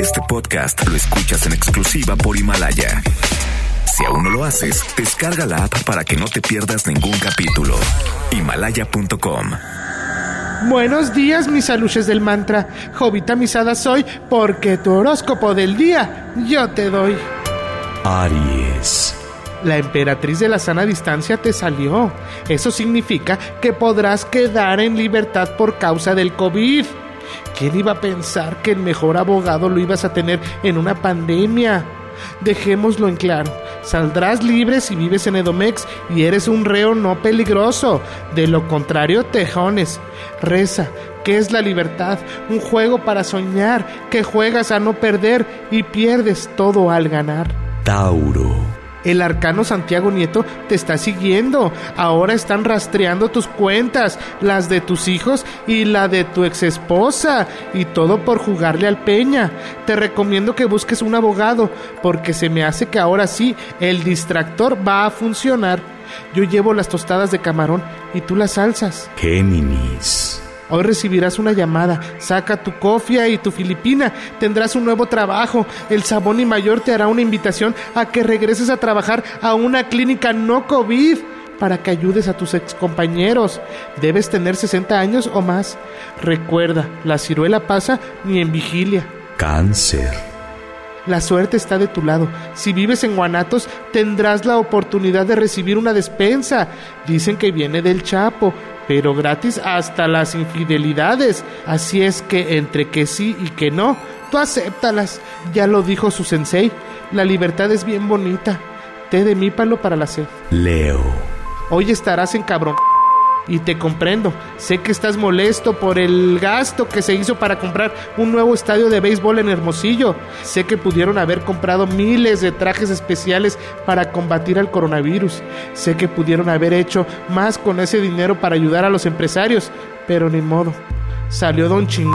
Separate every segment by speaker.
Speaker 1: Este podcast lo escuchas en exclusiva por Himalaya. Si aún no lo haces, descarga la app para que no te pierdas ningún capítulo. Himalaya.com.
Speaker 2: Buenos días, mis aluches del mantra. Jovita misada soy porque tu horóscopo del día yo te doy.
Speaker 3: Aries.
Speaker 2: La emperatriz de la sana distancia te salió. Eso significa que podrás quedar en libertad por causa del COVID. ¿Quién iba a pensar que el mejor abogado lo ibas a tener en una pandemia? Dejémoslo en claro. Saldrás libre si vives en Edomex y eres un reo no peligroso. De lo contrario, tejones. Reza. ¿Qué es la libertad? Un juego para soñar, que juegas a no perder y pierdes todo al ganar.
Speaker 3: Tauro.
Speaker 2: El arcano Santiago Nieto te está siguiendo. Ahora están rastreando tus cuentas, las de tus hijos y la de tu ex esposa. Y todo por jugarle al peña. Te recomiendo que busques un abogado, porque se me hace que ahora sí el distractor va a funcionar. Yo llevo las tostadas de camarón y tú las salsas.
Speaker 3: Géminis.
Speaker 2: Hoy recibirás una llamada. Saca tu cofia y tu filipina. Tendrás un nuevo trabajo. El Sabón y Mayor te hará una invitación a que regreses a trabajar a una clínica no COVID para que ayudes a tus excompañeros. Debes tener 60 años o más. Recuerda, la ciruela pasa ni en vigilia.
Speaker 3: Cáncer.
Speaker 2: La suerte está de tu lado. Si vives en Guanatos, tendrás la oportunidad de recibir una despensa. Dicen que viene del Chapo, pero gratis hasta las infidelidades. Así es que entre que sí y que no, tú acéptalas. Ya lo dijo su sensei. La libertad es bien bonita. Té de mípalo para la sed.
Speaker 3: Leo.
Speaker 2: Hoy estarás en cabrón y te comprendo. Sé que estás molesto por el gasto que se hizo para comprar un nuevo estadio de béisbol en Hermosillo. Sé que pudieron haber comprado miles de trajes especiales para combatir al coronavirus. Sé que pudieron haber hecho más con ese dinero para ayudar a los empresarios, pero ni modo. Salió Don Ching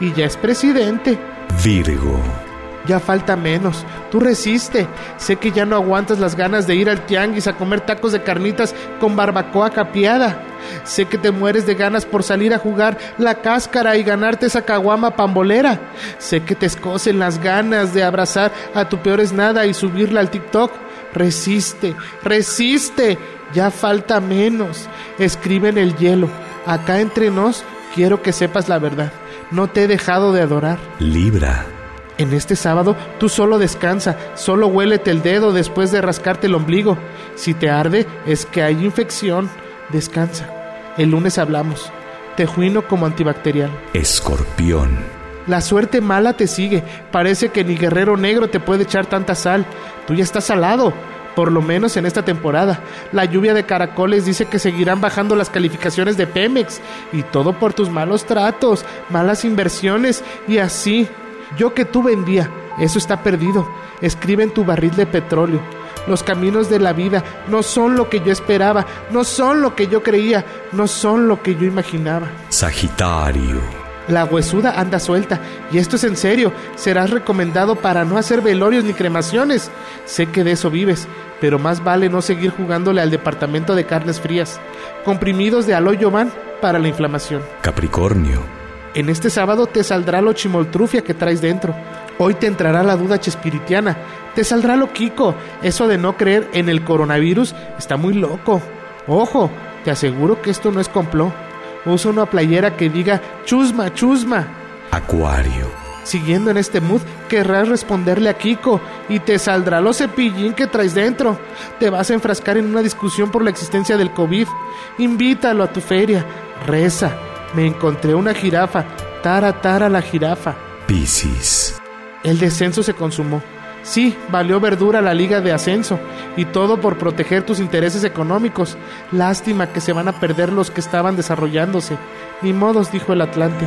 Speaker 2: y ya es presidente.
Speaker 3: Virgo.
Speaker 2: Ya falta menos. Tú resiste. Sé que ya no aguantas las ganas de ir al tianguis a comer tacos de carnitas con barbacoa capiada. Sé que te mueres de ganas por salir a jugar la cáscara y ganarte esa caguama pambolera. Sé que te escocen las ganas de abrazar a tu peor es nada y subirla al TikTok. Resiste, resiste. Ya falta menos. Escribe en el hielo. Acá entre nos quiero que sepas la verdad. No te he dejado de adorar.
Speaker 3: Libra.
Speaker 2: En este sábado tú solo descansa, solo huélete el dedo después de rascarte el ombligo. Si te arde es que hay infección. Descansa. El lunes hablamos. Tejuino como antibacterial.
Speaker 3: Escorpión.
Speaker 2: La suerte mala te sigue. Parece que ni guerrero negro te puede echar tanta sal. Tú ya estás salado. Por lo menos en esta temporada. La lluvia de caracoles dice que seguirán bajando las calificaciones de Pemex. Y todo por tus malos tratos, malas inversiones y así. Yo que tú vendía, eso está perdido. Escribe en tu barril de petróleo. Los caminos de la vida no son lo que yo esperaba, no son lo que yo creía, no son lo que yo imaginaba.
Speaker 3: Sagitario.
Speaker 2: La huesuda anda suelta, y esto es en serio, serás recomendado para no hacer velorios ni cremaciones. Sé que de eso vives, pero más vale no seguir jugándole al departamento de carnes frías. Comprimidos de aloe van para la inflamación.
Speaker 3: Capricornio.
Speaker 2: En este sábado te saldrá lo chimoltrufia que traes dentro. Hoy te entrará la duda chespiritiana. Te saldrá lo Kiko. Eso de no creer en el coronavirus está muy loco. Ojo, te aseguro que esto no es complot. Usa una playera que diga chusma, chusma.
Speaker 3: Acuario.
Speaker 2: Siguiendo en este mood, querrás responderle a Kiko y te saldrá lo cepillín que traes dentro. Te vas a enfrascar en una discusión por la existencia del COVID. Invítalo a tu feria. Reza me encontré una jirafa. Tara, tara la jirafa.
Speaker 3: Piscis.
Speaker 2: El descenso se consumó. Sí, valió verdura la liga de ascenso. Y todo por proteger tus intereses económicos. Lástima que se van a perder los que estaban desarrollándose. Ni modos, dijo el Atlante.